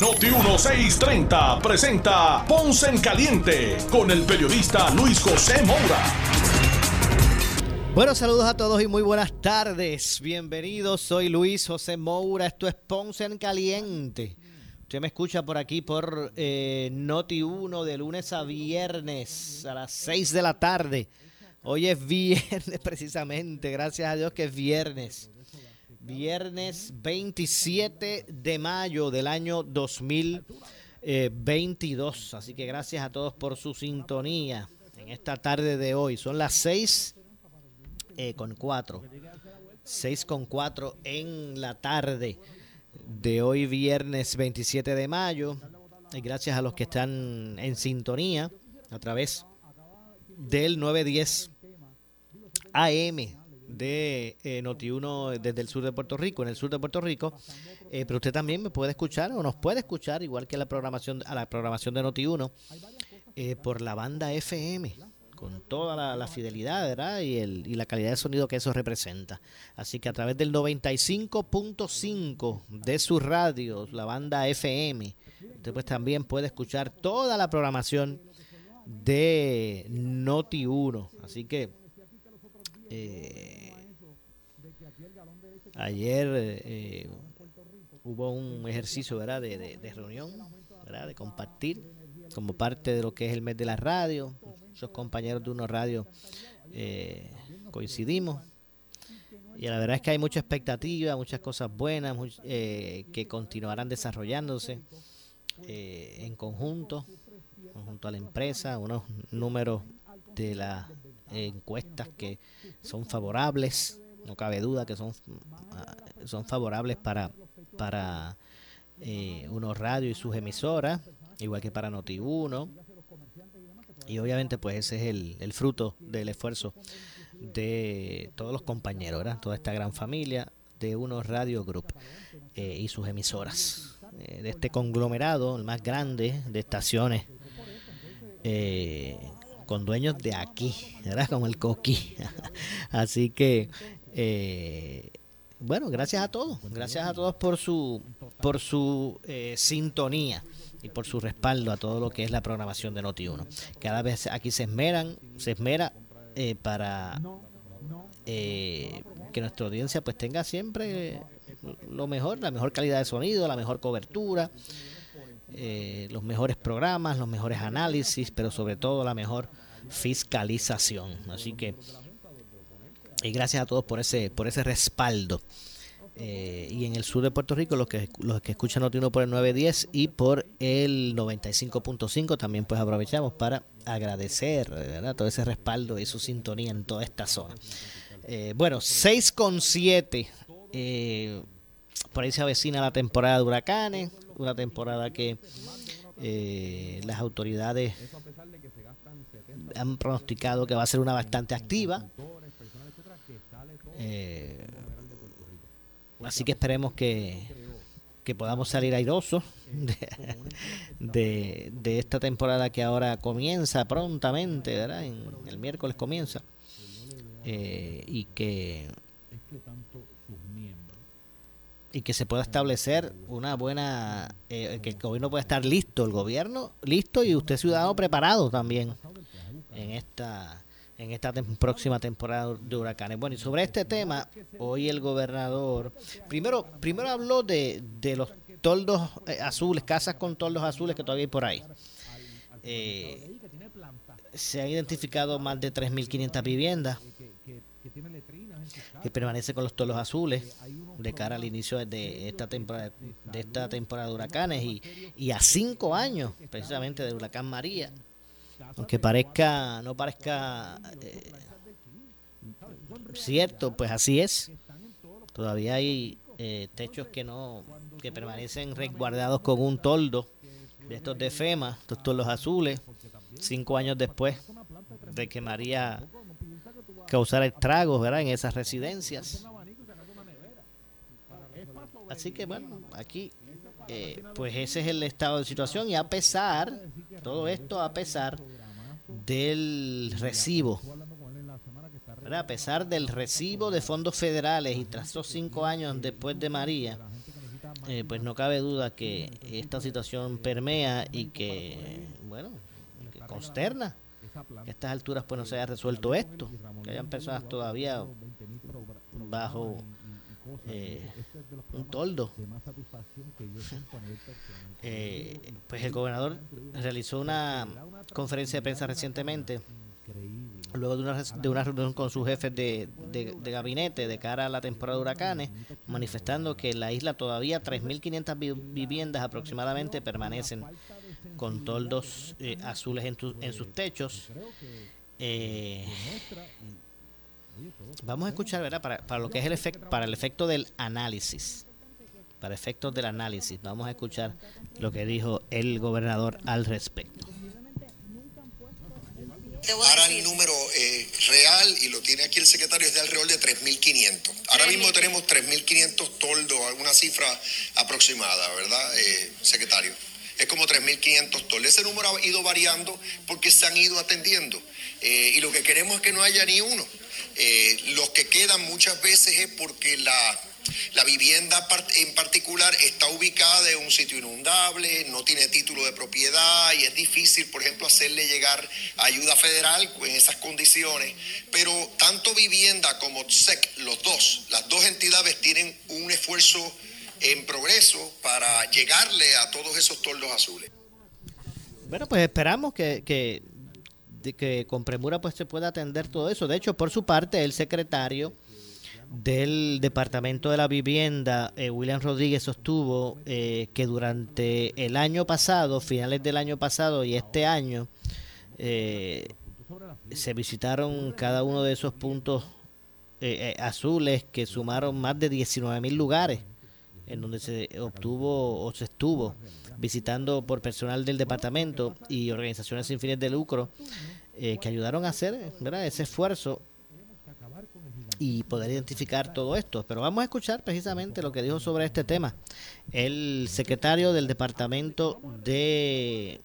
Noti 1630 presenta Ponce en Caliente con el periodista Luis José Moura. Bueno, saludos a todos y muy buenas tardes. Bienvenidos, soy Luis José Moura. Esto es Ponce en Caliente. Usted me escucha por aquí por eh, Noti 1 de lunes a viernes a las 6 de la tarde. Hoy es viernes precisamente, gracias a Dios que es viernes. Viernes 27 de mayo del año 2022. Así que gracias a todos por su sintonía en esta tarde de hoy. Son las 6 eh, con 4. 6 con 4 en la tarde de hoy viernes 27 de mayo. Y gracias a los que están en sintonía a través del 910 AM de eh, Noti1 desde el sur de Puerto Rico, en el sur de Puerto Rico. Eh, pero usted también me puede escuchar o nos puede escuchar, igual que la programación, a la programación de Noti1, eh, por la banda FM con toda la, fidelidad ¿verdad? Y, el, y la calidad de sonido que eso representa. Así que a través del 95.5 de su radio, la banda FM, usted pues también puede escuchar toda la programación de Noti 1. Así que ayer eh, hubo un ejercicio ¿verdad? De, de reunión, ¿verdad? de compartir como parte de lo que es el mes de la radio, muchos compañeros de unos radios eh, coincidimos. Y la verdad es que hay mucha expectativa, muchas cosas buenas eh, que continuarán desarrollándose eh, en conjunto, junto a la empresa, unos números de las encuestas que son favorables, no cabe duda que son, son favorables para, para unos radios y sus emisoras, igual que para Noti1, y obviamente pues ese es el, el fruto del esfuerzo de todos los compañeros, toda esta gran familia de unos Radio Group eh, y sus emisoras, eh, de este conglomerado, el más grande de estaciones, eh, con dueños de aquí, ¿verdad? Como el Coqui. Así que, bueno, gracias a todos, gracias a todos por su, por su sintonía y por su respaldo a todo lo que es la programación de Noti1. Cada vez aquí se esmeran, se esmera eh, para eh, que nuestra audiencia pues tenga siempre lo mejor, la mejor calidad de sonido, la mejor cobertura, eh, los mejores programas, los mejores análisis, pero sobre todo la mejor fiscalización. Así que y gracias a todos por ese por ese respaldo. Eh, y en el sur de Puerto Rico, los que, los que escuchan Noti1 por el 910 y por el 95.5, también pues aprovechamos para agradecer todo ese respaldo y su sintonía en toda esta zona. Eh, bueno, 6.7, eh, por ahí se avecina la temporada de huracanes, una temporada que eh, las autoridades han pronosticado que va a ser una bastante activa. Eh, Así que esperemos que, podamos salir airosos de, de, esta temporada que ahora comienza prontamente, ¿verdad? En, el miércoles comienza. Eh, y que y que se pueda establecer una buena eh, que el gobierno pueda estar listo el gobierno listo y usted ciudadano preparado también en esta en esta próxima temporada de huracanes. Bueno, y sobre este tema, hoy el gobernador, primero, primero habló de, de los toldos eh, azules, casas con toldos azules que todavía hay por ahí. Eh, se han identificado más de 3.500 viviendas que permanecen con los toldos azules de cara al inicio de esta temporada de esta temporada de huracanes y, y a cinco años precisamente del huracán María aunque parezca, no parezca eh, cierto, pues así es. Todavía hay eh, techos que no, que permanecen resguardados con un toldo de estos de FEMA, estos toldos azules, cinco años después de que María causara estragos ¿verdad? en esas residencias. Así que bueno, aquí eh, pues ese es el estado de situación y a pesar, todo esto a pesar del recibo, a pesar del recibo de fondos federales y tras esos cinco años después de María, eh, pues no cabe duda que esta situación permea y que, bueno, que consterna que a estas alturas pues no se haya resuelto esto, que hayan personas todavía bajo eh, un toldo. Eh, pues el gobernador realizó una conferencia de prensa recientemente, luego de una, de una reunión con sus jefes de, de, gabinete de cara a la temporada de huracanes, manifestando que en la isla todavía 3.500 viviendas aproximadamente permanecen con toldos eh, azules en, en, sus techos. Eh, Vamos a escuchar, ¿verdad? Para, para lo que es el efecto, para el efecto del análisis. Para efectos del análisis, vamos a escuchar lo que dijo el gobernador al respecto. Ahora el número eh, real, y lo tiene aquí el secretario, es de alrededor de 3.500. Ahora mismo tenemos 3.500 toldos, alguna cifra aproximada, ¿verdad, eh, secretario? Es como 3.500 toldos. Ese número ha ido variando porque se han ido atendiendo. Eh, y lo que queremos es que no haya ni uno. Eh, los que quedan muchas veces es porque la, la vivienda en particular está ubicada en un sitio inundable, no tiene título de propiedad y es difícil, por ejemplo, hacerle llegar ayuda federal en esas condiciones. Pero tanto vivienda como SEC, los dos, las dos entidades tienen un esfuerzo en progreso para llegarle a todos esos tordos azules. Bueno, pues esperamos que, que que con premura pues se pueda atender todo eso. De hecho, por su parte, el secretario del Departamento de la Vivienda, eh, William Rodríguez, sostuvo eh, que durante el año pasado, finales del año pasado y este año, eh, se visitaron cada uno de esos puntos azules que sumaron más de 19 mil lugares en donde se obtuvo o se estuvo visitando por personal del departamento y organizaciones sin fines de lucro eh, que ayudaron a hacer ¿verdad? ese esfuerzo y poder identificar todo esto. Pero vamos a escuchar precisamente lo que dijo sobre este tema el secretario del Departamento de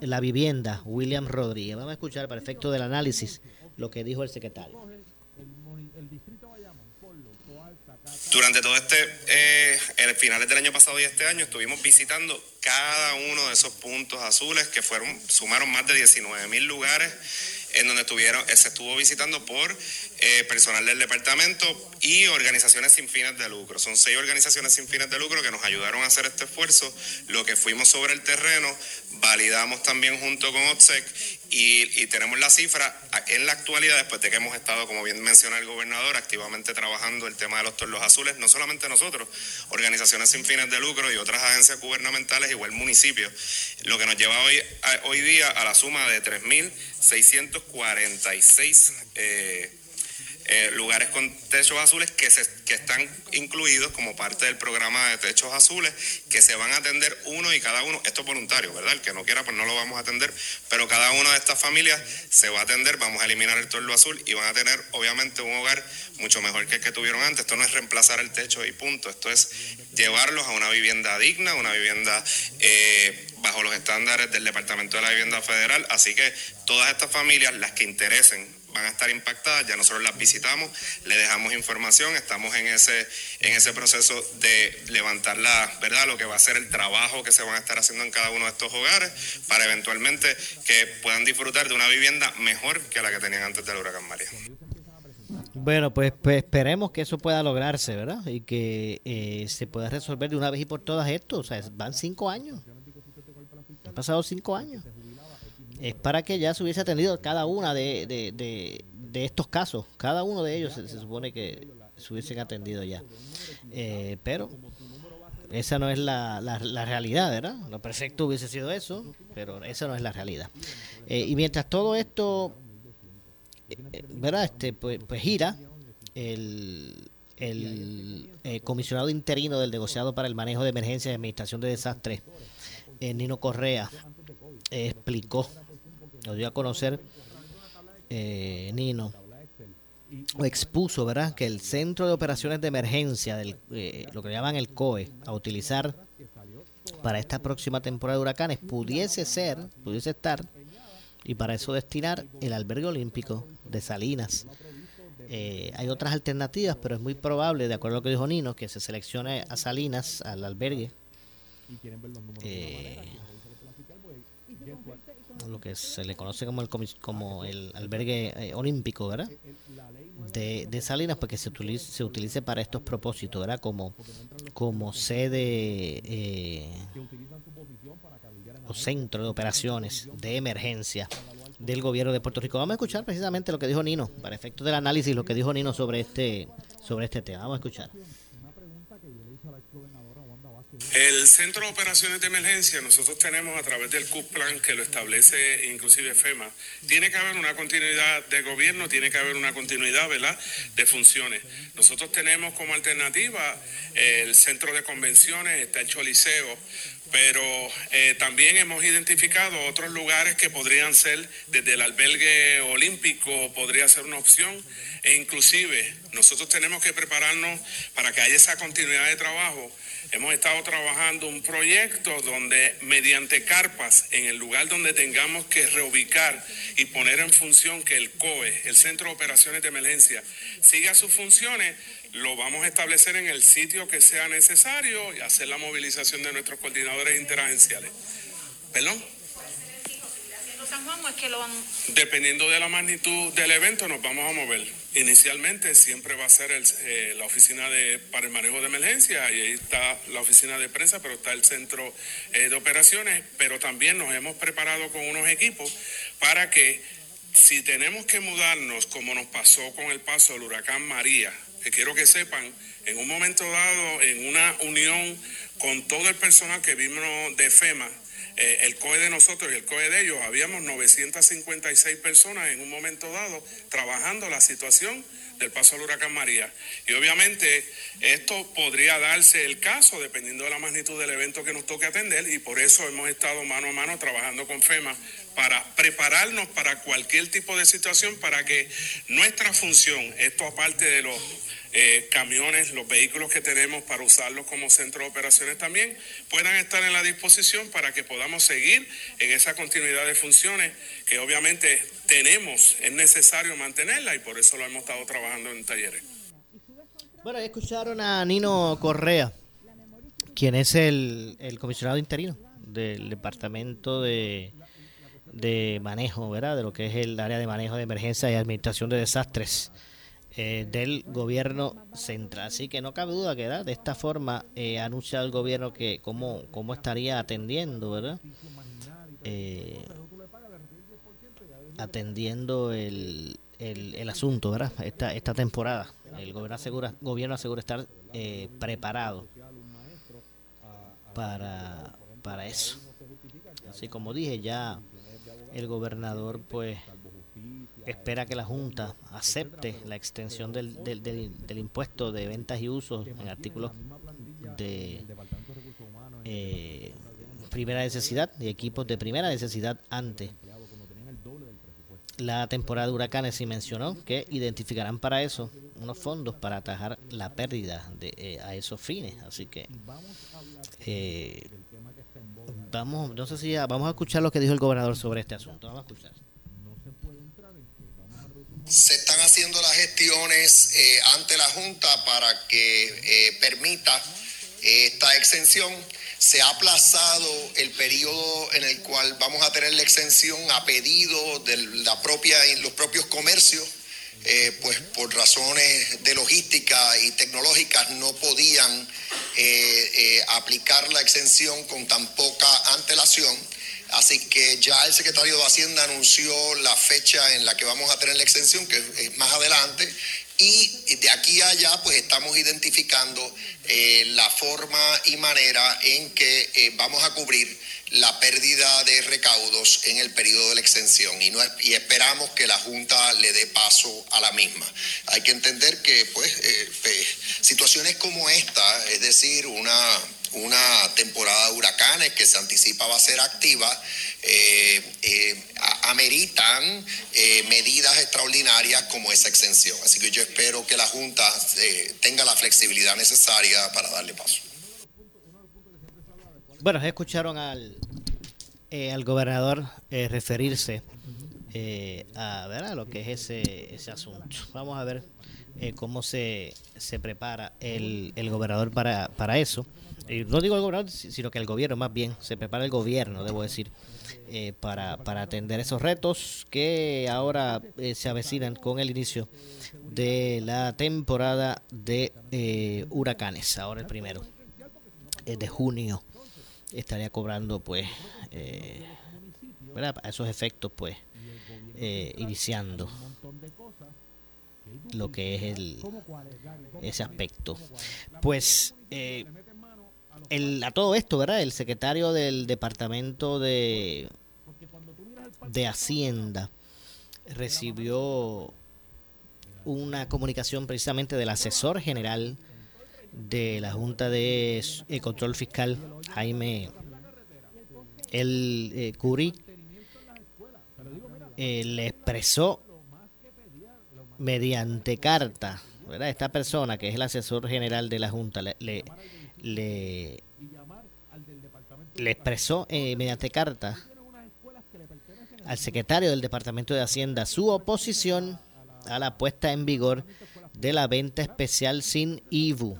la Vivienda, William Rodríguez. Vamos a escuchar para efecto del análisis lo que dijo el secretario. Durante todo este, eh, el finales del año pasado y este año, estuvimos visitando cada uno de esos puntos azules que fueron, sumaron más de 19 mil lugares en donde estuvieron, se estuvo visitando por eh, personal del departamento y organizaciones sin fines de lucro. Son seis organizaciones sin fines de lucro que nos ayudaron a hacer este esfuerzo. Lo que fuimos sobre el terreno, validamos también junto con OTSEC y, tenemos la cifra en la actualidad, después de que hemos estado, como bien menciona el gobernador, activamente trabajando el tema de los torlos azules, no solamente nosotros, organizaciones sin fines de lucro y otras agencias gubernamentales, igual municipios, lo que nos lleva hoy, hoy día a la suma de 3.646 eh, eh, lugares con techos azules que, se, que están incluidos como parte del programa de techos azules, que se van a atender uno y cada uno, esto es voluntario, ¿verdad? El que no quiera, pues no lo vamos a atender, pero cada una de estas familias se va a atender, vamos a eliminar el torno azul y van a tener, obviamente, un hogar mucho mejor que el que tuvieron antes. Esto no es reemplazar el techo y punto, esto es llevarlos a una vivienda digna, una vivienda eh, bajo los estándares del Departamento de la Vivienda Federal. Así que todas estas familias, las que interesen van a estar impactadas, ya nosotros las visitamos, le dejamos información, estamos en ese, en ese proceso de levantar la, ¿verdad? lo que va a ser el trabajo que se van a estar haciendo en cada uno de estos hogares para eventualmente que puedan disfrutar de una vivienda mejor que la que tenían antes del huracán María. Bueno, pues, pues, esperemos que eso pueda lograrse, ¿verdad? Y que eh, se pueda resolver de una vez y por todas esto. O sea, van cinco años. Han pasado cinco años es para que ya se hubiese atendido cada una de, de, estos casos. Cada uno de ellos se, supone que se hubiesen atendido ya. Eh, pero esa no es la, la, realidad, ¿verdad? Lo perfecto hubiese sido eso, pero esa no es la realidad. Eh, y mientras todo esto, eh, ¿verdad? Este, pues, pues gira, el, el comisionado interino del negociado para el manejo de emergencias y administración de desastres, Nino Correa, explicó lo dio a conocer eh, Nino, o expuso, ¿verdad?, que el Centro de Operaciones de Emergencia, del, eh, lo que llaman el COE, a utilizar para esta próxima temporada de huracanes, pudiese ser, pudiese estar, y para eso destinar el albergue olímpico de Salinas. Eh, hay otras alternativas, pero es muy probable, de acuerdo a lo que dijo Nino, que se seleccione a Salinas, al albergue, eh, lo que se le conoce como el, como el albergue eh, olímpico, ¿verdad? De, de, Salinas, porque se utilice, se utilice para estos propósitos, ¿verdad? Como, como sede eh, o centro de operaciones de emergencia del gobierno de Puerto Rico. Vamos a escuchar precisamente lo que dijo Nino, para efectos del análisis, lo que dijo Nino sobre este, sobre este tema. Vamos a escuchar. El Centro de Operaciones de Emergencia, nosotros tenemos a través del CUPLAN, que lo establece inclusive FEMA, tiene que haber una continuidad de gobierno, tiene que haber una continuidad, ¿verdad?, de funciones. Nosotros tenemos como alternativa el Centro de Convenciones, está el Choliseo, pero eh, también hemos identificado otros lugares que podrían ser, desde el albergue olímpico podría ser una opción, e inclusive nosotros tenemos que prepararnos para que haya esa continuidad de trabajo Hemos estado trabajando un proyecto donde mediante carpas, en el lugar donde tengamos que reubicar y poner en función que el COE, el Centro de Operaciones de Emergencia, siga sus funciones, lo vamos a establecer en el sitio que sea necesario y hacer la movilización de nuestros coordinadores interagenciales. ¿Perdón? San Juan o es que lo van... Dependiendo de la magnitud del evento nos vamos a mover. Inicialmente siempre va a ser eh, la oficina de, para el manejo de emergencia y ahí está la oficina de prensa, pero está el centro eh, de operaciones, pero también nos hemos preparado con unos equipos para que si tenemos que mudarnos como nos pasó con el paso del huracán María, que quiero que sepan, en un momento dado, en una unión con todo el personal que vimos de FEMA, eh, el COE de nosotros y el COE de ellos, habíamos 956 personas en un momento dado trabajando la situación del paso al huracán María. Y obviamente esto podría darse el caso dependiendo de la magnitud del evento que nos toque atender y por eso hemos estado mano a mano trabajando con FEMA para prepararnos para cualquier tipo de situación para que nuestra función, esto aparte de los eh, camiones, los vehículos que tenemos para usarlos como centro de operaciones también, puedan estar en la disposición para que podamos seguir en esa continuidad de funciones que obviamente tenemos, es necesario mantenerla y por eso lo hemos estado trabajando en talleres. Bueno, escucharon a Nino Correa, quien es el, el comisionado interino del Departamento de, de Manejo, ¿verdad? De lo que es el área de manejo de emergencia y administración de desastres eh, del gobierno central. Así que no cabe duda que de esta forma eh, anuncia el gobierno que cómo, cómo estaría atendiendo, ¿verdad? Eh, atendiendo el, el, asunto, ¿verdad? Esta, esta temporada. El gobierno asegura, gobierno asegura estar eh, preparado para, para eso. Así como dije, ya el gobernador pues espera que la Junta acepte la extensión del, del, del, impuesto de ventas y usos en artículos de eh, primera necesidad y equipos de primera necesidad ante la temporada de huracanes y mencionó que identificarán para eso unos fondos para atajar la pérdida de, eh, a esos fines. Así que eh, vamos, no sé si vamos a escuchar lo que dijo el gobernador sobre este asunto. Vamos a escuchar se están haciendo las gestiones eh, ante la Junta para que eh, permita eh, esta exención. Se ha aplazado el periodo en el cual vamos a tener la exención a pedido de la propia, los propios comercios. pues por razones de logística y tecnológicas no podían aplicar la exención con tan poca antelación Así que ya el secretario de Hacienda anunció la fecha en la que vamos a tener la extensión, que es más adelante, y de aquí a allá pues estamos identificando eh, la forma y manera en que eh, vamos a cubrir la pérdida de recaudos en el periodo de la extensión y, esperamos que la Junta le dé paso a la misma. Hay que entender que pues, eh, pues situaciones como esta, es decir, una una temporada de huracanes que se anticipa va a ser activa, eh, eh, amerita tomarán eh, medidas extraordinarias como esa exención. Así que yo espero que la Junta tenga la flexibilidad necesaria para darle paso. Bueno, escucharon al, al gobernador referirse a, a lo que es ese, ese asunto. Vamos a ver cómo se, se prepara el, el gobernador para, para eso. No digo el gobernador, sino que el gobierno más bien, se prepara el gobierno, debo decir, eh, para, para, atender esos retos que ahora eh, se avecinan con el inicio de la temporada de eh, huracanes. Ahora el primero de junio estaría cobrando pues a esos efectos pues iniciando lo que es el ese aspecto pues el, a todo esto, ¿verdad? El secretario del Departamento de, de Hacienda recibió una comunicación precisamente del asesor general de la Junta de Control Fiscal, Jaime El eh, Curi, eh, le expresó mediante carta, ¿verdad? Esta persona que es el asesor general de la Junta le, le, le expresó eh, mediante carta al secretario del Departamento de Hacienda su oposición a la puesta en vigor de la venta especial sin IVU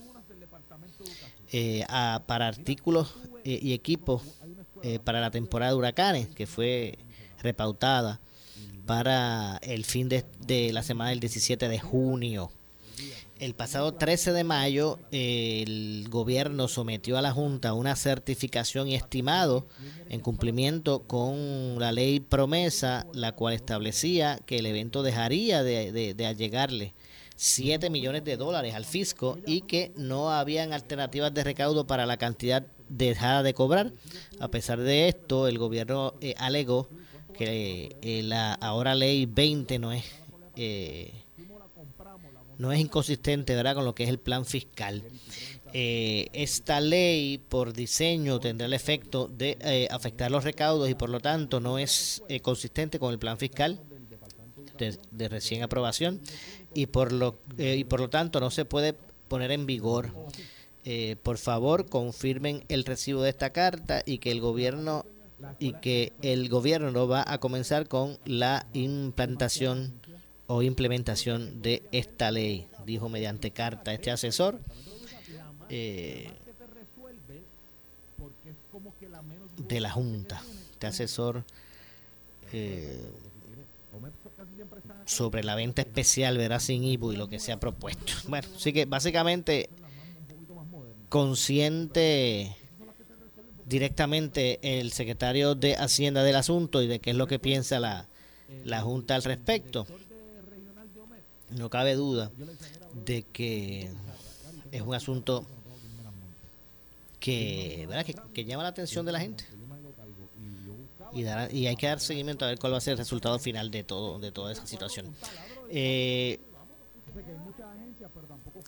eh, para artículos eh, y equipos para la temporada de huracanes que fue repautada para el fin de la semana del 17 de junio. El pasado 13 de mayo, el gobierno sometió a la Junta una certificación y estimado en cumplimiento con la ley promesa, la cual establecía que el evento dejaría de, allegarle 7 millones de dólares al fisco y que no habían alternativas de recaudo para la cantidad dejada de cobrar. A pesar de esto, el gobierno eh, alegó que eh, la ahora ley 20 no es... Eh, no es inconsistente ¿verdad? con lo que es el plan fiscal. Eh, esta ley por diseño tendrá el efecto de eh, afectar los recaudos y por lo tanto no es eh, consistente con el plan fiscal de, recién aprobación y por lo y por lo tanto no se puede poner en vigor. por favor confirmen el recibo de esta carta y que el gobierno y que el gobierno va a comenzar con la implantación o implementación de esta ley, dijo mediante carta este asesor. Eh, de la Junta, este asesor eh, sobre la venta especial, verá sin IBU y lo que se ha propuesto. Bueno, así que básicamente consciente directamente el secretario de Hacienda del asunto y de qué es lo que piensa la, la Junta al respecto no cabe duda de que es un asunto que, que, llama la atención de la gente. Y, y hay que dar seguimiento a ver cuál va a ser el resultado final de todo de toda esa situación. Eh,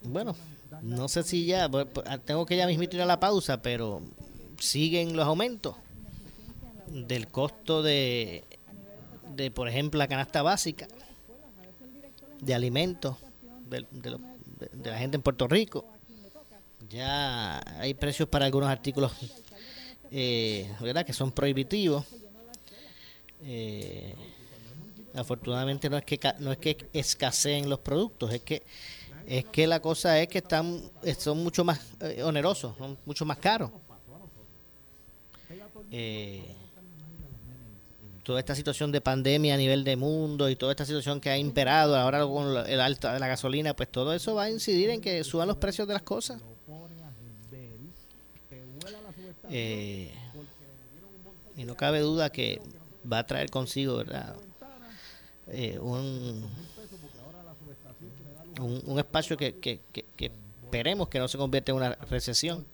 bueno, no sé si ya, pues, tengo que ya mismito ir a la pausa, pero siguen los aumentos del costo de, de por ejemplo, la canasta básica de alimentos de, la gente en Puerto Rico. Ya hay precios para algunos artículos eh, ¿verdad? que son prohibitivos. Eh, afortunadamente no es que no es que escaseen los productos, es que es que la cosa es que están son mucho más eh, onerosos, son mucho más caros. Eh, toda esta situación de pandemia a nivel de mundo y toda esta situación que ha imperado ahora con el alta de la gasolina, pues todo eso va a incidir en que suban los precios de las cosas. Eh, y no cabe duda que va a traer consigo, ¿verdad? Eh, un, un, espacio que, que, que esperemos que no se convierta en una recesión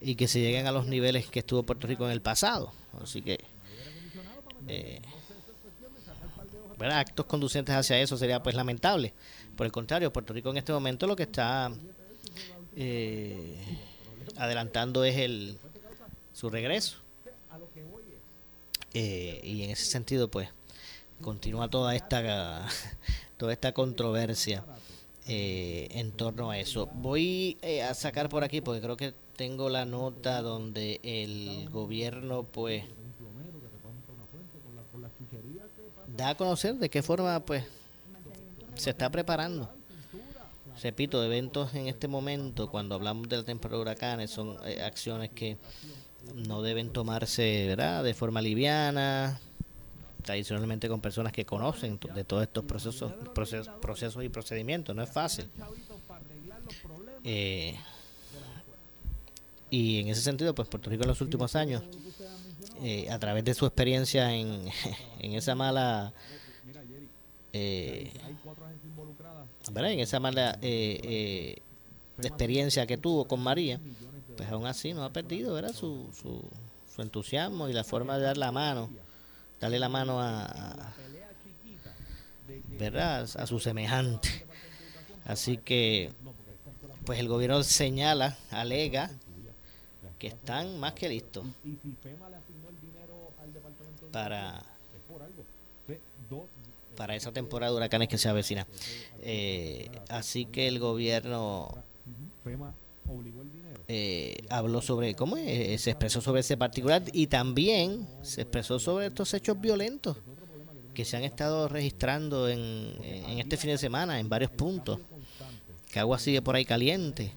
y que se lleguen a los niveles que estuvo Puerto Rico en el pasado. Así que eh, actos conducentes hacia eso sería pues lamentable. Por el contrario, Puerto Rico en este momento lo que está eh, adelantando es el su regreso. Eh, y en ese sentido, pues, continúa toda esta toda esta controversia eh, en torno a eso. Voy eh, a sacar por aquí porque creo que tengo la nota donde el gobierno pues da a conocer de qué forma pues se está preparando. Repito, eventos en este momento, cuando hablamos de la temporada de huracanes, son eh, acciones que no deben tomarse ¿verdad? de forma liviana, tradicionalmente con personas que conocen de todos estos procesos, procesos, procesos y procedimientos. No es fácil. Eh, y en ese sentido, pues Puerto Rico en los últimos años, eh, a través de su experiencia en, en esa mala... Eh, En esa mala eh, experiencia que tuvo con María, pues aún así no ha perdido ¿verdad? Su, su, su entusiasmo y la forma de dar la mano darle la mano a, ¿verdad? a su semejante. Así que, pues el gobierno señala, alega que están más que listos para para esa temporada de huracanes que se avecina. Eh, así que el gobierno eh, habló sobre, ¿cómo es? se expresó sobre ese particular y también se expresó sobre estos hechos violentos que se han estado registrando en, en este fin de semana en varios puntos. Que agua sigue por ahí caliente.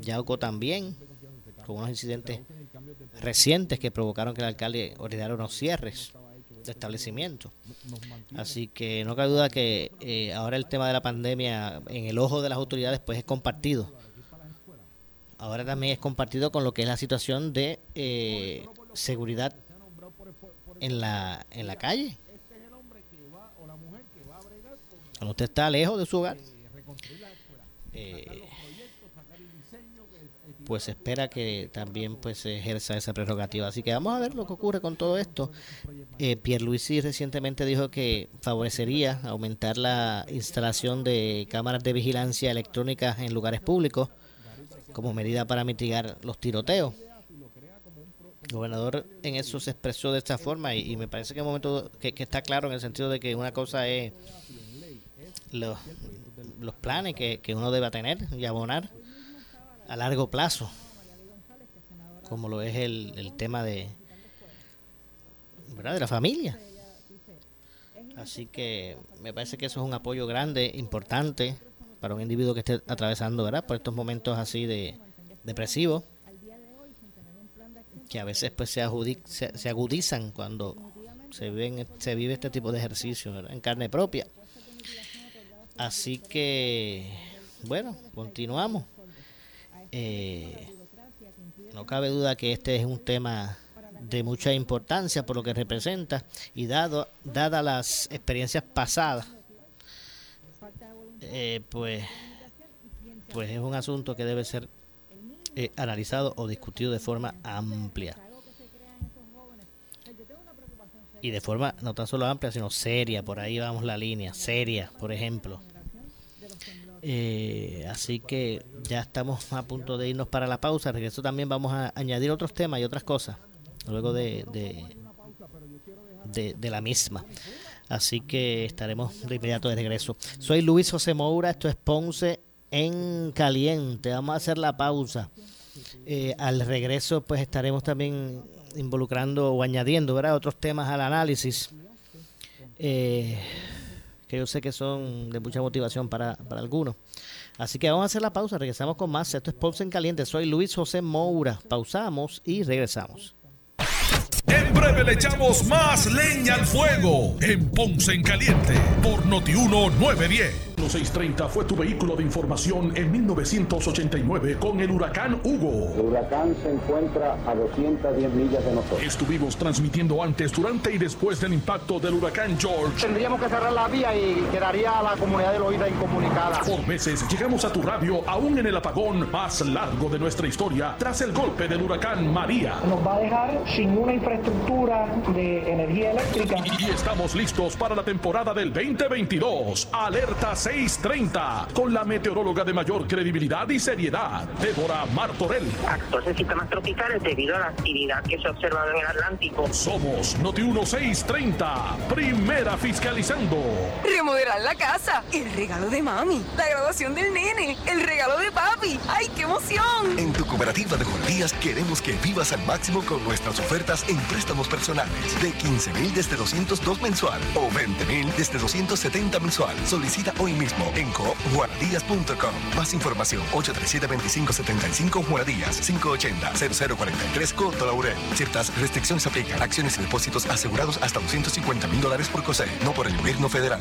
Yauco también, con unos incidentes recientes que provocaron que el alcalde ordenara unos cierres de establecimientos. Así que no cabe duda que eh, ahora el tema de la pandemia en el ojo de las autoridades pues es compartido ahora también es compartido con lo que es la situación de eh, seguridad en la, en la calle. Cuando usted está lejos de su hogar, eh, pues espera que también pues se ejerza esa prerrogativa. Así que vamos a ver lo que ocurre con todo esto. Eh, Pierluisi recientemente dijo que favorecería aumentar la instalación de cámaras de vigilancia electrónicas en lugares públicos como medida para mitigar los tiroteos. El gobernador en eso se expresó de esta forma y, me parece que momento que, está claro en el sentido de que una cosa es los, los planes que, uno debe tener y abonar a largo plazo, como lo es el, el tema de, ¿verdad? de la familia. Así que me parece que eso es un apoyo grande, importante, para un individuo que esté atravesando ¿verdad? por estos momentos así de depresivos que a veces pues se, se, agudizan cuando se, ven, se vive este tipo de ejercicio en carne propia. Así que, bueno, continuamos. Eh, no cabe duda que este es un tema de mucha importancia por lo que representa y dado dadas las experiencias pasadas eh, pues, pues es un asunto que debe ser eh, analizado o discutido de forma amplia. Y de forma no tan solo amplia, sino seria, por ahí vamos la línea, seria, por ejemplo. Eh, así que ya estamos a punto de irnos para la pausa. Regreso también vamos a añadir otros temas y otras cosas luego de, de, de la misma. Así que estaremos de inmediato de regreso. Soy Luis José Moura, esto es Ponce en Caliente. Vamos a hacer la pausa. Eh, al regreso, pues estaremos también involucrando o añadiendo ¿verdad? otros temas al análisis. Eh, que yo sé que son de mucha motivación para, para algunos. Así que vamos a hacer la pausa, regresamos con más. Esto es Ponce en Caliente. Soy Luis José Moura. Pausamos y regresamos. En breve le echamos más leña al fuego en Ponce en Caliente por Notiuno 910. 630 fue tu vehículo de información en 1989 con el huracán Hugo. El huracán se encuentra a 210 millas de nosotros. Estuvimos transmitiendo antes, durante y después del impacto del huracán George. Tendríamos que cerrar la vía y quedaría la comunidad de Loída incomunicada. Por meses llegamos a tu radio aún en el apagón más largo de nuestra historia tras el golpe del huracán María. Nos va a dejar sin una infraestructura de energía eléctrica. Y, y estamos listos para la temporada del 2022. Alerta 6 630, con la meteoróloga de mayor credibilidad y seriedad, Débora Martorell. Actuales sistemas tropicales debido a la actividad que se ha observado en el Atlántico. Somos Noti 1630, primera fiscalizando. Remodelar la casa, el regalo de mami, la graduación del nene, el regalo de papi. ¡Ay, qué emoción! En tu cooperativa de Días queremos que vivas al máximo con nuestras ofertas en préstamos personales de 15 mil desde 202 mensual o 20 mil desde 270 mensual. Solicita hoy mismo en coopjuanadías.com. Más información 837-2575 Juanadías 580-0043 Coto Laurel. Ciertas restricciones aplican. Acciones y depósitos asegurados hasta 250 mil dólares por COSE, no por el gobierno federal.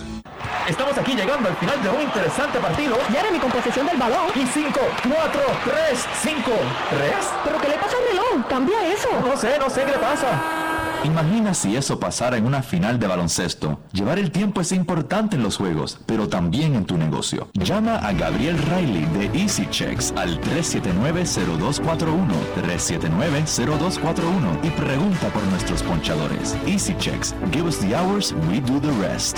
Estamos aquí llegando al final de un interesante partido. Jeremy con posesión del balón. Y 5, 4, 3, 5, 3. ¿Pero qué le pasa al reloj? Cambia eso. No sé, no sé qué le pasa. Imagina si eso pasara en una final de baloncesto. Llevar el tiempo es importante en los juegos, pero también en tu negocio. Llama a Gabriel Riley de Easy Checks al 379-0241, 379-0241 y pregunta por nuestros ponchadores. Easy Checks, give us the hours, we do the rest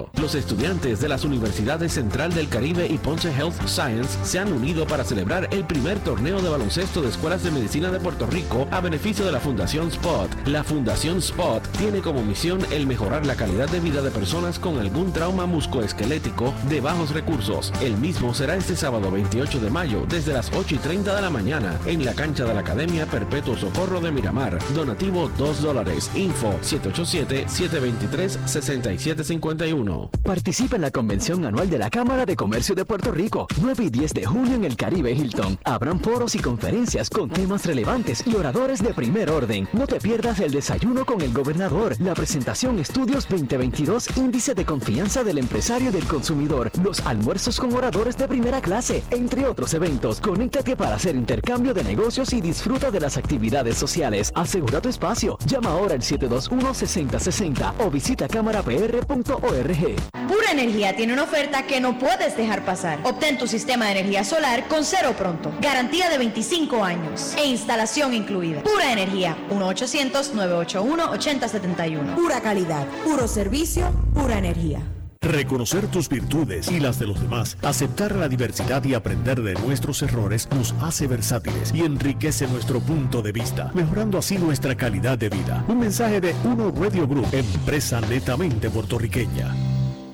Los estudiantes de las Universidades Central del Caribe y Ponce Health Science se han unido para celebrar el primer torneo de baloncesto de escuelas de medicina de Puerto Rico a beneficio de la Fundación Spot. La Fundación Spot tiene como misión el mejorar la calidad de vida de personas con algún trauma muscoesquelético de bajos recursos. El mismo será este sábado 28 de mayo desde las 8 y 30 de la mañana en la cancha de la Academia Perpetuo Socorro de Miramar. Donativo 2 dólares. Info 787-723-6751. Participa en la convención anual de la Cámara de Comercio de Puerto Rico, 9 y 10 de junio en el Caribe Hilton. Habrán foros y conferencias con temas relevantes y oradores de primer orden. No te pierdas el desayuno con el gobernador, la presentación Estudios 2022, Índice de Confianza del Empresario del Consumidor, los almuerzos con oradores de primera clase, entre otros eventos. Conéctate para hacer intercambio de negocios y disfruta de las actividades sociales. Asegura tu espacio. Llama ahora al 721-6060 o visita cámarapr.org. Pura Energía tiene una oferta que no puedes dejar pasar. Obtén tu sistema de energía solar con cero pronto. Garantía de 25 años e instalación incluida. Pura Energía, 1-800-981-8071. Pura calidad, puro servicio, pura energía. Reconocer tus virtudes y las de los demás, aceptar la diversidad y aprender de nuestros errores nos hace versátiles y enriquece nuestro punto de vista, mejorando así nuestra calidad de vida. Un mensaje de Uno Radio Group, empresa netamente puertorriqueña.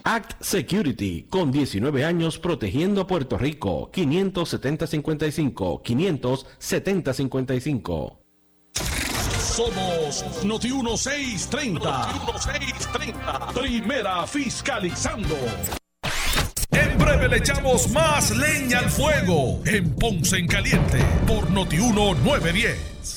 Act Security, con 19 años protegiendo a Puerto Rico. 570-55, 570-55. Somos Noti 1630. Noti 1630. Primera fiscalizando. En breve le echamos más leña al fuego en Ponce en Caliente por Noti 1910.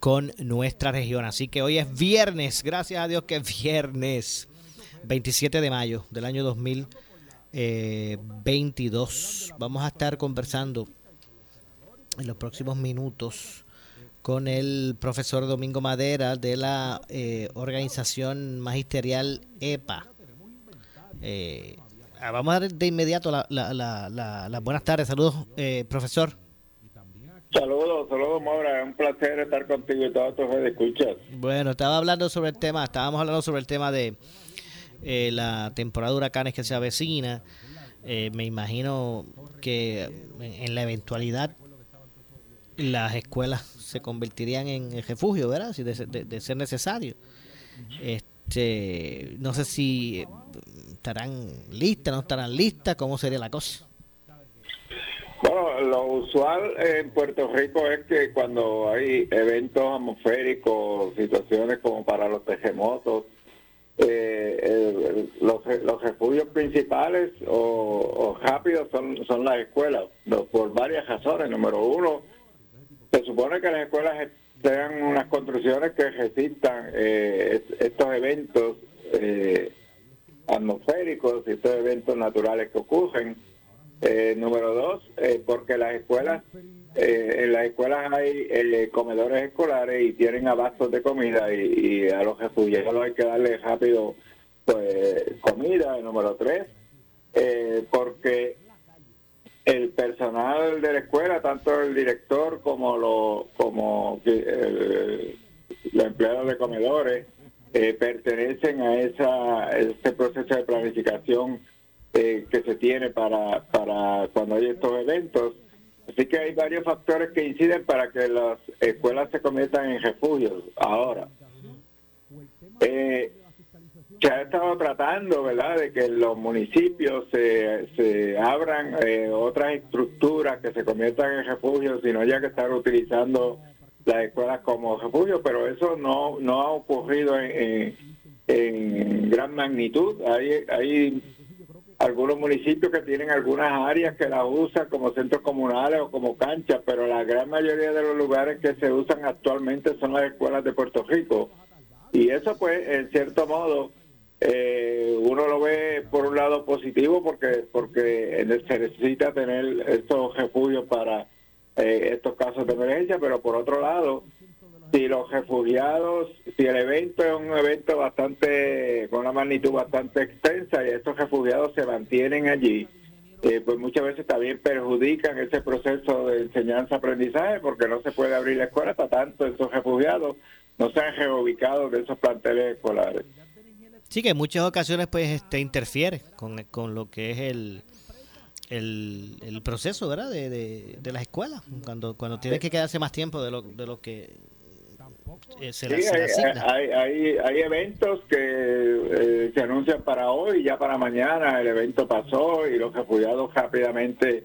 con nuestra región. Así que hoy es viernes, gracias a Dios que es viernes, 27 de mayo del año 2022. Vamos a estar conversando en los próximos minutos con el profesor Domingo Madera de la eh, organización magisterial EPA. Eh, vamos a dar de inmediato las la, la, la, buenas tardes. Saludos, eh, profesor. Saludos, saludos. Es un placer estar contigo y todos tus escuchas. Bueno, estaba hablando sobre el tema, estábamos hablando sobre el tema de eh, la temporada de huracanes que se avecina. Eh, me imagino que en la eventualidad las escuelas se convertirían en refugio, ¿verdad? Si de, de, ser necesario. Este, no sé si estarán listas, no estarán listas, cómo sería la cosa. Bueno, lo usual en Puerto Rico es que cuando hay eventos atmosféricos, situaciones como para los terremotos, eh, los, los, refugios principales o, rápidos son, son las escuelas, por varias razones. Número uno, se supone que las escuelas tengan unas construcciones que resistan eh, estos eventos eh, atmosféricos y estos eventos naturales que ocurren. Eh, número dos, eh, porque las escuelas, eh, en las escuelas hay comedores escolares y tienen abastos de comida y, a los refugiados hay que darle rápido pues comida. Número tres, porque el personal de la escuela, tanto el director como, lo, como los empleados de comedores, pertenecen a esa, este proceso de planificación eh, que se tiene para, para cuando hay estos eventos. Así que hay varios factores que inciden para que las escuelas se conviertan en refugios. Ahora, eh, se ha estado tratando, ¿verdad?, de que los municipios se, se abran eh, otras estructuras que se conviertan en refugios y no haya que estar utilizando las escuelas como refugio, pero eso no, no ha ocurrido en, en, gran magnitud. Hay, hay algunos municipios que tienen algunas áreas que las usan como centros comunales o como canchas, pero la gran mayoría de los lugares que se usan actualmente son las escuelas de Puerto Rico. Y eso pues, en cierto modo, eh, uno lo ve por un lado positivo porque porque se necesita tener estos refugios para eh, estos casos de emergencia, pero por otro lado, si los refugiados, si el evento es un evento bastante, con una magnitud bastante extensa y estos refugiados se mantienen allí, eh, pues muchas veces también perjudican ese proceso de enseñanza-aprendizaje porque no se puede abrir la escuela hasta tanto estos refugiados no sean reubicados de esos planteles escolares. Sí, que en muchas ocasiones pues este interfiere con, con lo que es el, el, proceso ¿verdad? De, de, de las escuelas, cuando, cuando tiene que quedarse más tiempo de lo, de lo que eh, sí, hay, hay, hay, eventos que eh, se anuncian para hoy, ya para mañana. El evento pasó y los refugiados rápidamente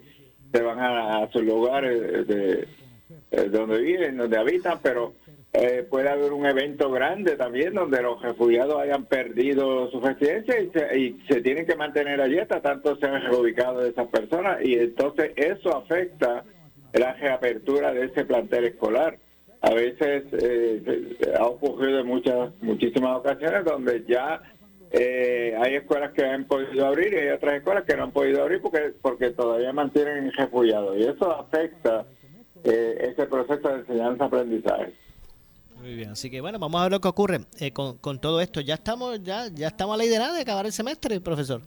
se van a, sus lugares de, donde viven, donde habitan, pero eh, puede haber un evento grande también donde los refugiados hayan perdido su residencia y se, y se tienen que mantener allí hasta tanto sean reubicados de esas personas. Y entonces eso afecta la reapertura de ese plantel escolar a veces eh, ha ocurrido en muchas, muchísimas ocasiones donde ya eh, hay escuelas que han podido abrir y hay otras escuelas que no han podido abrir porque, porque todavía mantienen refugiados y eso afecta eh, ese proceso de enseñanza-aprendizaje. Muy bien, así que bueno, vamos a ver lo que ocurre eh, con, con, todo esto. Ya estamos, ya, ya estamos a la idea de acabar el semestre, profesor.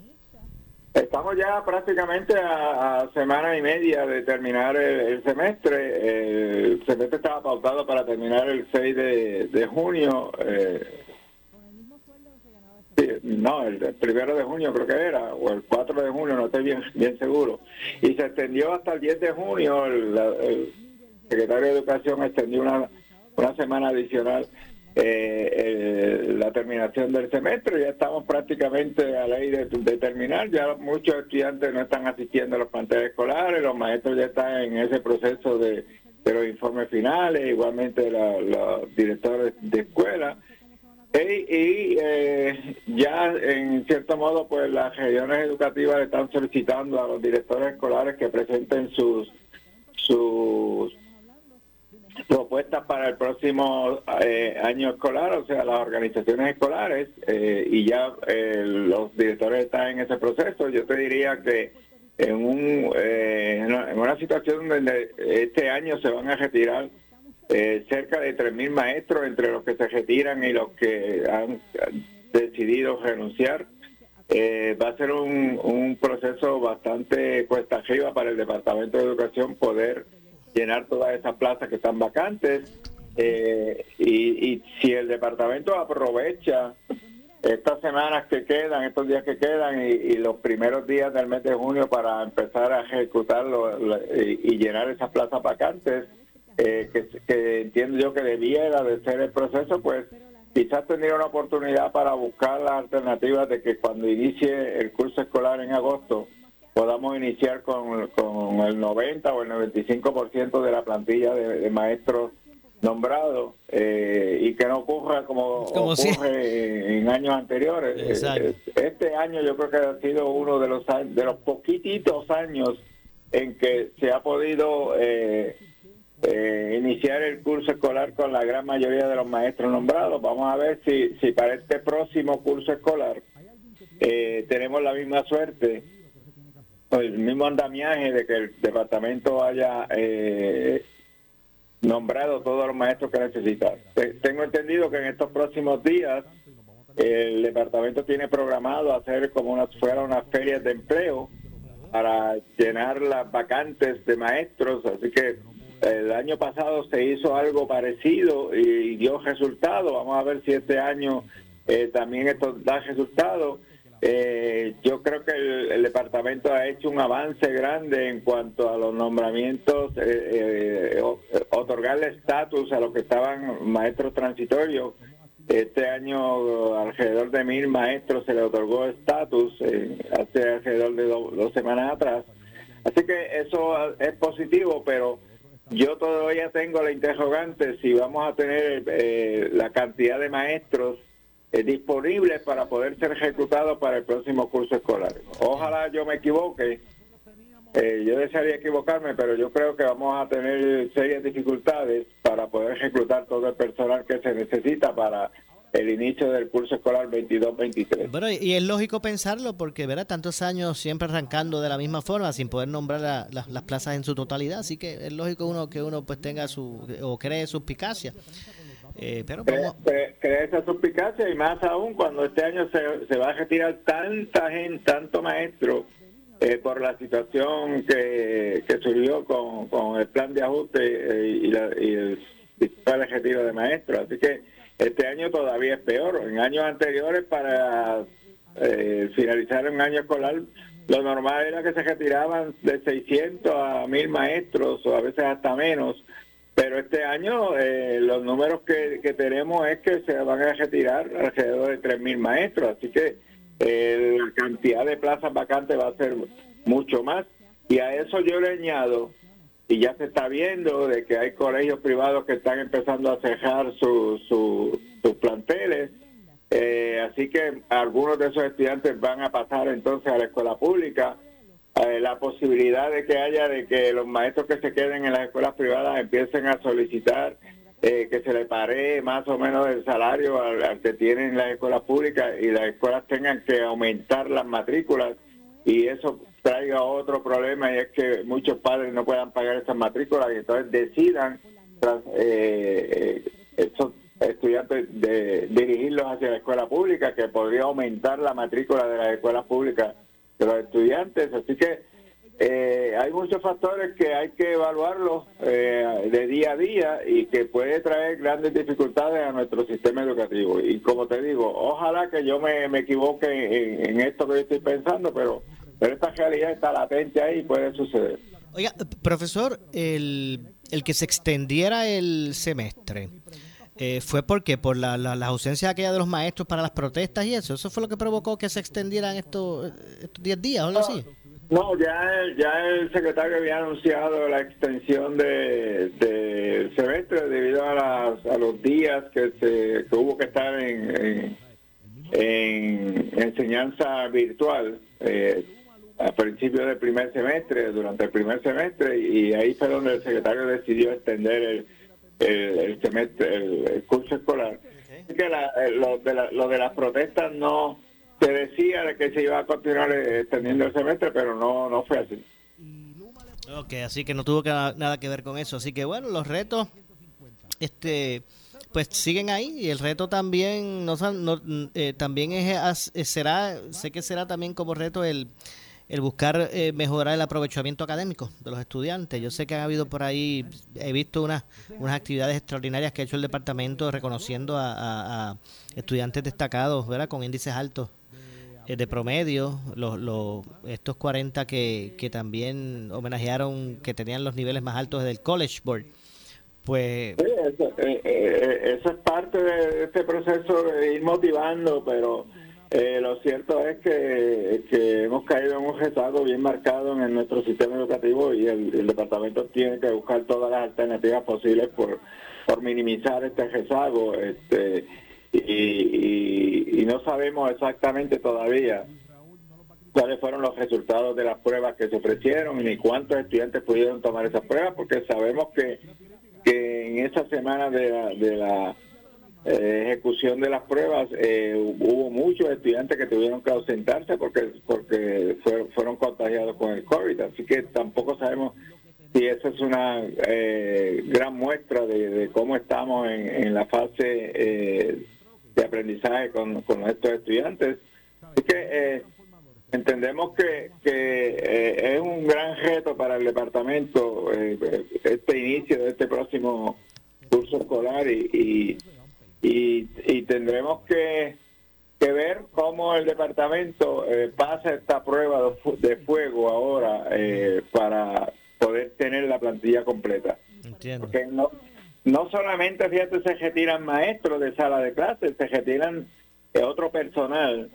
Estamos ya prácticamente a, semana y media de terminar el, semestre. El semestre estaba pautado para terminar el 6 de, junio. Eh, no, el, primero de junio creo que era, o el 4 de junio, no estoy bien, bien seguro. Y se extendió hasta el 10 de junio. el secretario de Educación extendió una una semana adicional eh, la terminación del semestre. Ya estamos prácticamente a ley de, de, terminar. Ya muchos estudiantes no están asistiendo a los planteles escolares, los maestros ya están en ese proceso de, los informes finales, igualmente los directores de escuela. Y, eh, ya en cierto modo, pues las regiones educativas están solicitando a los directores escolares que presenten sus sus propuestas para el próximo eh, año escolar, o sea, las organizaciones escolares, eh, y ya eh, los directores están en ese proceso. Yo te diría que en, un, en una situación donde este año se van a retirar cerca de 3.000 maestros entre los que se retiran y los que han decidido renunciar, va a ser un, un proceso bastante cuesta arriba para el Departamento de Educación poder llenar todas esas plazas que están vacantes. Eh, y, si el departamento aprovecha estas semanas que quedan, estos días que quedan y, los primeros días del mes de junio para empezar a ejecutarlo y, llenar esas plazas vacantes, eh, que, entiendo yo que debiera de ser el proceso, pues quizás tendría una oportunidad para buscar las alternativas de que cuando inicie el curso escolar en agosto, podamos iniciar con, con el 90 o el 95% de la plantilla de, maestros nombrados eh, y que no ocurra como, ocurre en, años anteriores. Eh, este año yo creo que ha sido uno de los de los poquititos años en que se ha podido eh, iniciar el curso escolar con la gran mayoría de los maestros nombrados. Vamos a ver si, si para este próximo curso escolar tenemos la misma suerte el mismo andamiaje de que el departamento haya eh, nombrado todos los maestros que necesita. Tengo entendido que en estos próximos días el departamento tiene programado hacer como una fuera unas ferias de empleo para llenar las vacantes de maestros, así que el año pasado se hizo algo parecido y dio resultado. Vamos a ver si este año eh, también esto da resultado. Eh, yo creo que el, departamento ha hecho un avance grande en cuanto a los nombramientos, eh, eh, otorgarle estatus a los que estaban maestros transitorios. Este año alrededor de mil maestros se le otorgó estatus, hace alrededor de dos semanas atrás. Así que eso es positivo, pero yo todavía tengo la interrogante si vamos a tener la cantidad de maestros eh, disponibles para poder ser ejecutados para el próximo curso escolar. Ojalá yo me equivoque. Eh, yo desearía equivocarme, pero yo creo que vamos a tener serias dificultades para poder ejecutar todo el personal que se necesita para el inicio del curso escolar 22-23. Bueno, y es lógico pensarlo porque, verá, tantos años siempre arrancando de la misma forma sin poder nombrar las plazas en su totalidad, así que es lógico uno que uno pues tenga su o cree suspicacia. Eh, pero crea esa suspicacia y más aún cuando este año se, se va a retirar tanta gente, tanto maestro, eh, por la situación que, que surgió con, con, el plan de ajuste eh, y, la, y el principal retiro de maestros. Así que este año todavía es peor. En años anteriores, para eh, finalizar un año escolar, lo normal era que se retiraban de 600 a 1000 maestros o a veces hasta menos pero este año eh, los números que, tenemos es que se van a retirar alrededor de 3.000 maestros, así que eh, la cantidad de plazas vacantes va a ser mucho más. Y a eso yo le añado, y ya se está viendo de que hay colegios privados que están empezando a cejar sus planteles, eh, así que algunos de esos estudiantes van a pasar entonces a la escuela pública eh, la posibilidad de que haya de que los maestros que se queden en las escuelas privadas empiecen a solicitar eh, que se le pare más o menos el salario al, que tienen las escuelas públicas y las escuelas tengan que aumentar las matrículas y eso traiga otro problema y es que muchos padres no puedan pagar esas matrículas y entonces decidan eh, eso estudiantes de dirigirlos hacia la escuela pública, que podría aumentar la matrícula de las escuelas públicas de los estudiantes. Así que eh, hay muchos factores que hay que evaluarlos eh, de día a día y que puede traer grandes dificultades a nuestro sistema educativo. Y como te digo, ojalá que yo me, me equivoque en, esto que yo estoy pensando, pero, pero esta realidad está latente ahí y puede suceder. Oiga, profesor, el, el que se extendiera el semestre, eh, ¿fue porque ¿Por la, la, la, ausencia aquella de los maestros para las protestas y eso? ¿Eso fue lo que provocó que se extendieran estos 10 días o algo así? No, ya, ya el secretario había anunciado la extensión del de semestre debido a, las, a los días que, se, que hubo que estar en, en, en enseñanza virtual. Eh, a principios del primer semestre, durante el primer semestre, y ahí fue donde el secretario decidió extender el, el, el semestre, el, el, curso escolar. Okay. Que la, lo, de la, lo de las protestas no se decía que se iba a continuar extendiendo el semestre, pero no, no fue así. Ok, así que no tuvo que, nada que ver con eso. Así que bueno, los retos, este, pues siguen ahí y el reto también, no, no eh, también es, será, sé que será también como reto el el buscar eh, mejorar el aprovechamiento académico de los estudiantes. Yo sé que han habido por ahí, he visto unas, unas actividades extraordinarias que ha hecho el departamento reconociendo a, estudiantes destacados, ¿verdad? Con índices altos eh, de promedio, los, los, estos 40 que, que también homenajearon, que tenían los niveles más altos del College Board. Pues... Eso, eh, eh, eso es parte de este proceso de ir motivando, pero eh, lo cierto es que, hemos caído en un rezago bien marcado en nuestro sistema educativo y el, el, departamento tiene que buscar todas las alternativas posibles por, minimizar este rezago. Este, y, y, y no sabemos exactamente todavía cuáles fueron los resultados de las pruebas que se ofrecieron ni cuántos estudiantes pudieron tomar esas pruebas, porque sabemos que, que en esa semana de la, de la eh, ejecución de las pruebas eh, hubo muchos estudiantes que tuvieron que ausentarse porque porque fue, fueron contagiados con el COVID. Así que tampoco sabemos si esa es una eh, gran muestra de, cómo estamos en, en la fase eh, de aprendizaje con, con estos estudiantes. Así que entendemos que, que es un gran reto para el departamento este inicio de este próximo curso escolar y, y y, y tendremos que, que, ver cómo el departamento eh, pasa esta prueba de fuego ahora eh, para poder tener la plantilla completa. Entiendo. Porque no, no solamente, fíjate, se retiran maestros de sala de clases, se retiran eh, otro personal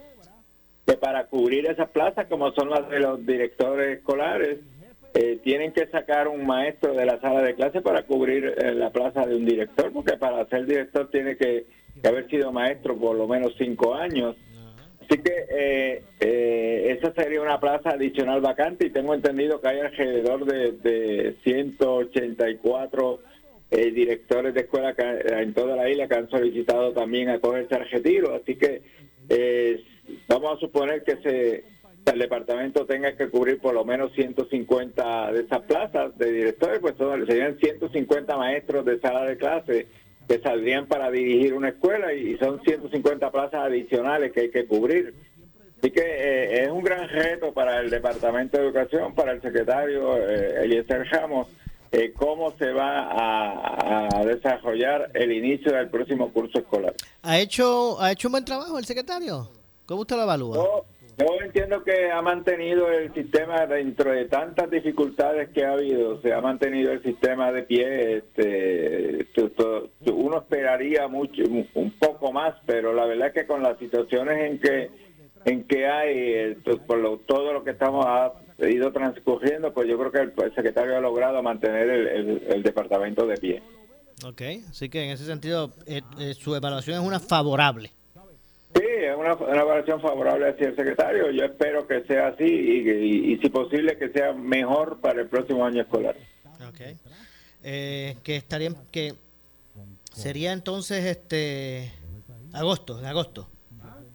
que para cubrir esas plazas, como son las de los directores escolares, eh, tienen que sacar un maestro de la sala de clase para cubrir eh, la plaza de un director, porque para ser director tiene que, haber sido maestro por lo menos cinco años. Así que eh, eh, esa sería una plaza adicional vacante y tengo entendido que hay alrededor de, de 184 eh, directores de escuela que, en toda la isla que han solicitado también acogerse al retiro. Así que vamos a suponer que se el departamento tenga que cubrir por lo menos 150 de esas plazas de directores, pues son, serían 150 maestros de sala de clase que saldrían para dirigir una escuela y son 150 plazas adicionales que hay que cubrir. Así que eh, es un gran reto para el Departamento de Educación, para el secretario eh, Eliezer Ramos, eh, cómo se va a, a, desarrollar el inicio del próximo curso escolar. ¿Ha hecho, ha hecho un buen trabajo el secretario? ¿Cómo usted lo evalúa? No, yo entiendo que ha mantenido el sistema dentro de tantas dificultades que ha habido, se ha mantenido el sistema de pie. Este, uno esperaría mucho, un poco más, pero la verdad es que con las situaciones en que en que hay, por lo, todo lo que estamos ha ido transcurriendo, pues yo creo que el, el secretario ha logrado mantener el, el, el, departamento de pie. Ok, así que en ese sentido eh, eh, su evaluación es una favorable. Sí, es una, una evaluación favorable hacia el secretario. Yo espero que sea así y, y, y, si posible que sea mejor para el próximo año escolar. Okay. Eh, que estarían que sería entonces este agosto, en agosto.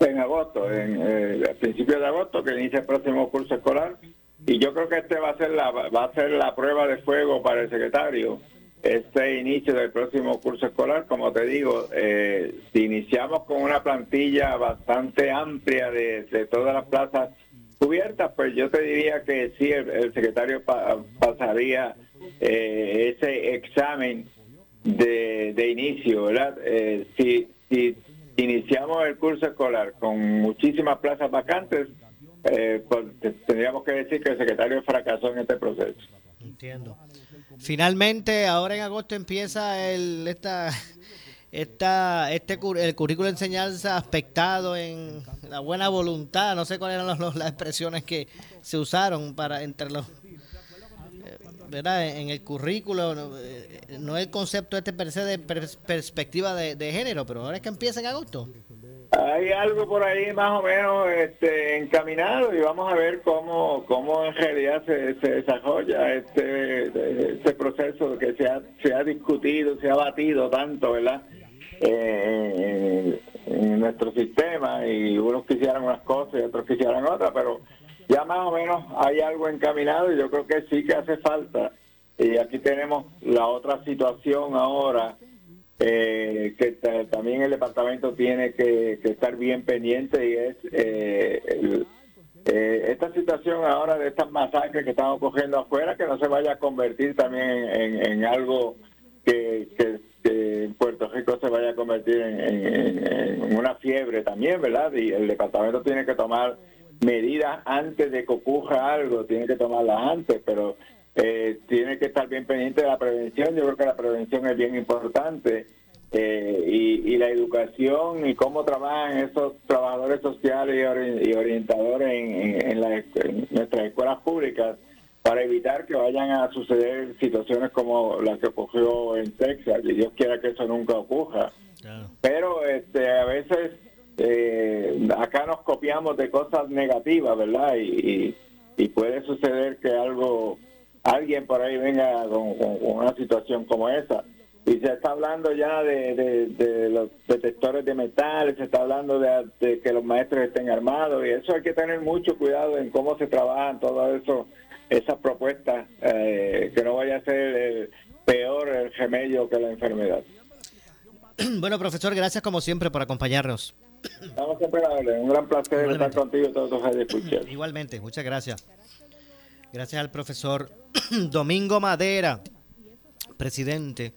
En agosto, en eh, principios de agosto que inicia el próximo curso escolar y yo creo que este va a ser la va a ser la prueba de fuego para el secretario este inicio del próximo curso escolar. Como te digo, eh, si iniciamos con una plantilla bastante amplia de, todas las plazas cubiertas, pues yo te diría que sí, el, secretario pa- pasaría eh, ese examen de, de inicio, ¿verdad? Eh, si, si iniciamos el curso escolar con muchísimas plazas vacantes, eh, pues te- tendríamos que decir que el secretario fracasó en este proceso. Entiendo. Finalmente, ahora en agosto empieza el esta esta este el currículo de enseñanza aspectado en la buena voluntad, no sé cuáles eran las expresiones que se usaron para entre los eh, ¿verdad? En el currículo, no, eh, no el concepto este per se de pers- perspectiva de, de género, pero ahora es que empieza en agosto. Hay algo por ahí más o menos este, encaminado y vamos a ver cómo, cómo en realidad se, se desarrolla este, este proceso que se ha, se ha discutido, se ha batido tanto, ¿verdad? Eh, en, nuestro sistema y unos quisieran unas cosas y otros quisieran otras, pero ya más o menos hay algo encaminado y yo creo que sí que hace falta. Y aquí tenemos la otra situación ahora eh, que ta- también el departamento tiene que, estar bien pendiente y es eh, el- eh, esta situación ahora de estas masacres que estamos cogiendo afuera, que no se vaya a convertir también en, algo que, que- Puerto Rico se vaya a convertir en- en una fiebre también, ¿verdad? Y el departamento tiene que tomar medidas antes de que ocurra algo, tiene que tomarlas antes, pero eh, tiene que estar bien pendiente de la prevención. Yo creo que la prevención es bien importante eh, y, y la educación y cómo trabajan esos trabajadores sociales y, ori- y orientadores en, en nuestras escuelas públicas para evitar que vayan a suceder situaciones como la que ocurrió en Texas. Y Dios quiera que eso nunca ocurra. Pero este a veces eh, acá nos copiamos de cosas negativas verdad y, y- y puede suceder que algo alguien por ahí venga con, con- con una situación como esa y se está hablando ya de, de- de los detectores de metales se está hablando de, de que los maestros estén armados y eso hay que tener mucho cuidado en cómo se trabajan todo eso esas propuestas eh, que no vaya a ser el peor el remedio que la enfermedad bueno, profesor, gracias como siempre por acompañarnos. Estamos siempre. Un gran placer estar contigo todos los escuchar. Igualmente, muchas gracias. Gracias al profesor Domingo Madera, presidente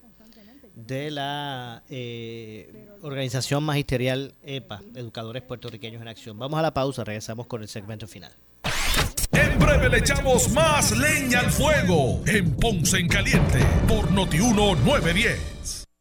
de la eh, organización magisterial EPA, Educadores Puertorriqueños en Acción. Vamos a la pausa, regresamos con el segmento final. En breve le echamos más leña al fuego en Ponce en Caliente por Notiuno 910.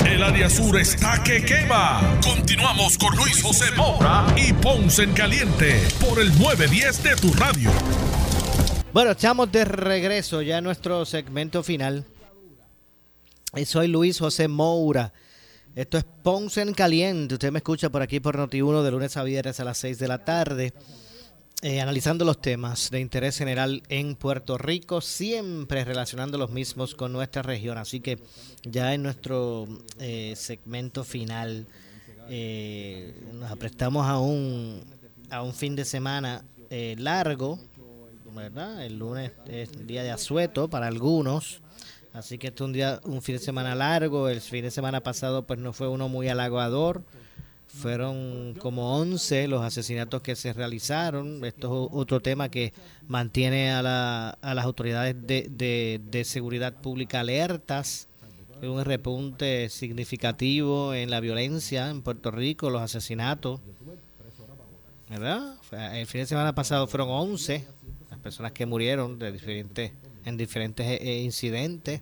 El área sur está que quema. Continuamos con Luis José Moura y Ponce en Caliente por el 910 de tu radio. Bueno, estamos de regreso ya a nuestro segmento final. Y soy Luis José Moura. Esto es Ponce en Caliente. Usted me escucha por aquí por Noti1 de lunes a viernes a las 6 de la tarde. Eh, analizando los temas de interés general en Puerto Rico, siempre relacionando los mismos con nuestra región. Así que ya en nuestro eh, segmento final eh, nos aprestamos a un, a un fin de semana eh, largo, ¿verdad? El lunes es día de asueto para algunos. Así que este es un día, un fin de semana largo. El fin de semana pasado pues no fue uno muy halagador. Fueron como 11 los asesinatos que se realizaron. Esto es otro tema que mantiene a, la, a las autoridades de, de, de seguridad pública alertas. Un repunte significativo en la violencia en Puerto Rico, los asesinatos. ¿Verdad? El fin de semana pasado fueron 11 las personas que murieron de diferentes, en diferentes eh, incidentes.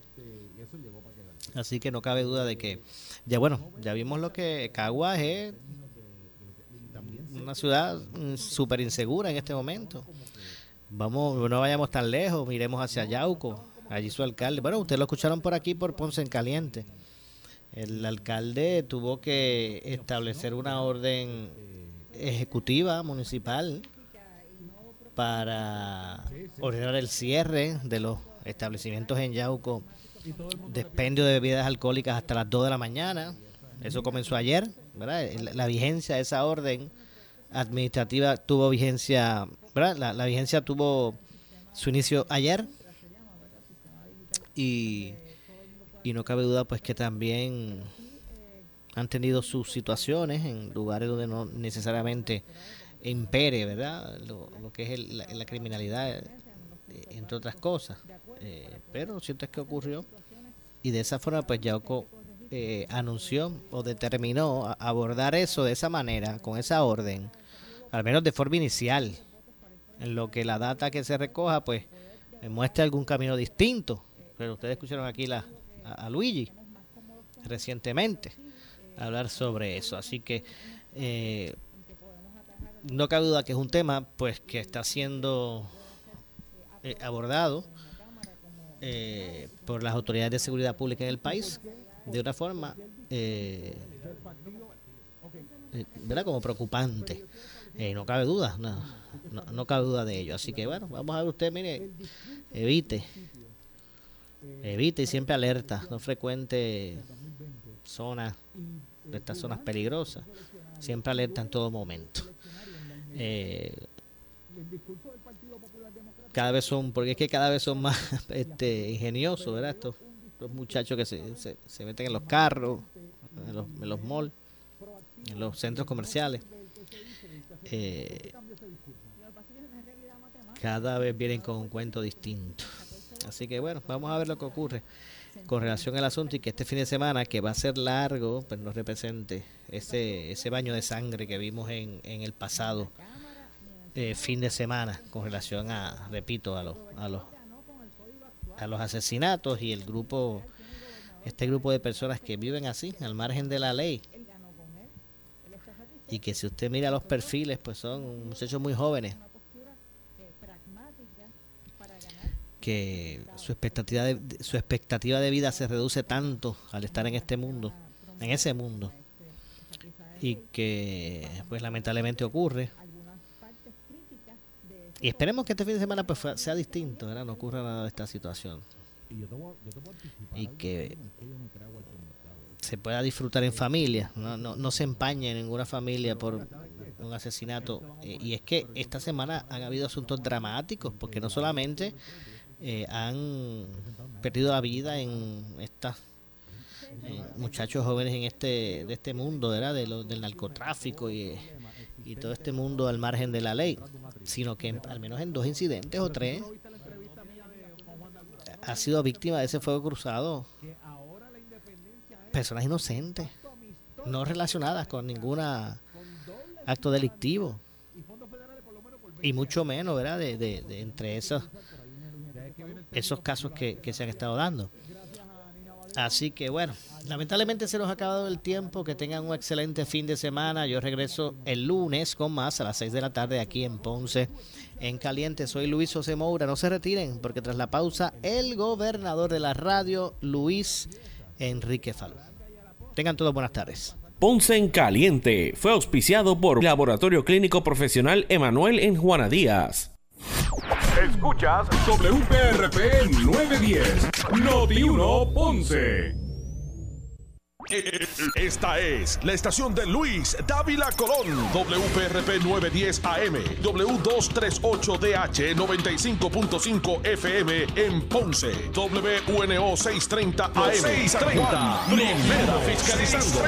Así que no cabe duda de que, ya bueno, ya vimos lo que Caguas es una ciudad mm, súper insegura en este momento. Vamos, no vayamos tan lejos, miremos hacia Yauco, allí su alcalde. Bueno, ustedes lo escucharon por aquí por Ponce en Caliente. El alcalde tuvo que establecer una orden ejecutiva municipal para ordenar el cierre de los establecimientos en Yauco despendio de bebidas alcohólicas hasta las 2 de la mañana. Eso comenzó ayer, ¿verdad? La, vigencia de esa orden administrativa tuvo vigencia, ¿verdad? La, vigencia tuvo su inicio ayer y, y no cabe duda pues que también han tenido sus situaciones en lugares donde no necesariamente impere, ¿verdad? Lo, que es la, criminalidad, eh, entre otras cosas. Eh, pero lo cierto es que ocurrió. Y de esa forma pues Yauco eh, anunció o determinó abordar eso de esa manera, con esa orden, al menos de forma inicial, en lo que la data que se recoja pues muestre algún camino distinto. Pero ustedes escucharon aquí la, a, Luigi recientemente hablar sobre eso, así que eh, no cabe duda que es un tema pues que está siendo eh, abordado eh, por las autoridades de seguridad pública en el país de una forma eh, eh ¿verdad? como preocupante. No cabe duda no, no, cabe duda de ello. Así que bueno vamos a ver usted mire evite evite y siempre alerta. No frecuente zonas estas zonas peligrosas. Siempre alerta en todo momento. Eh, cada vez son, porque es que cada vez son más este, ingeniosos, ¿verdad? Estos, muchachos que se, se, meten en los carros, en los, en los malls, en los centros comerciales. Eh, cada vez vienen con un cuento distinto. Así que bueno, vamos a ver lo que ocurre con relación al asunto y que este fin de semana, que va a ser largo, pues nos represente ese, ese baño de sangre que vimos en, en el pasado eh, fin de semana con relación a, repito, a los, a los, a los asesinatos y el grupo, este grupo de personas que viven así, al margen de la ley. Y que si usted mira los perfiles, pues son muchachos muy jóvenes. que su expectativa de, su expectativa de vida se reduce tanto al estar en este mundo, en ese mundo, y que pues lamentablemente ocurre y esperemos que este fin de semana pues sea distinto, ¿verdad? No ocurra nada de esta situación. Y que se pueda disfrutar en familia, no, no, no se empañe en ninguna familia por un asesinato. Eh, y es que esta semana han habido asuntos dramáticos, porque no solamente eh, han perdido la vida en estas eh, muchachos jóvenes en este de este mundo, ¿verdad? De lo, del narcotráfico y, y todo este mundo al margen de la ley, sino que al menos en dos incidentes o tres ha sido víctima de ese fuego cruzado personas inocentes, no relacionadas con ningún acto delictivo y mucho menos, ¿verdad? De, de, entre esos esos casos que, que se han estado dando. Así que bueno, lamentablemente se nos ha acabado el tiempo. Que tengan un excelente fin de semana. Yo regreso el lunes con más a las 6 de la tarde aquí en Ponce, en Caliente. Soy Luis José Moura. No se retiren porque tras la pausa, el gobernador de la radio, Luis Enrique Falú. Tengan todos buenas tardes. Ponce en Caliente fue auspiciado por Laboratorio Clínico Profesional Emanuel en Juana Díaz. Escuchas WPRP 910, Noti 1 Ponce. Esta es la estación de Luis Dávila Colón, WPRP 910 AM, W238DH 95.5 FM en Ponce, WNO 630 AM. 630, primera fiscalizando.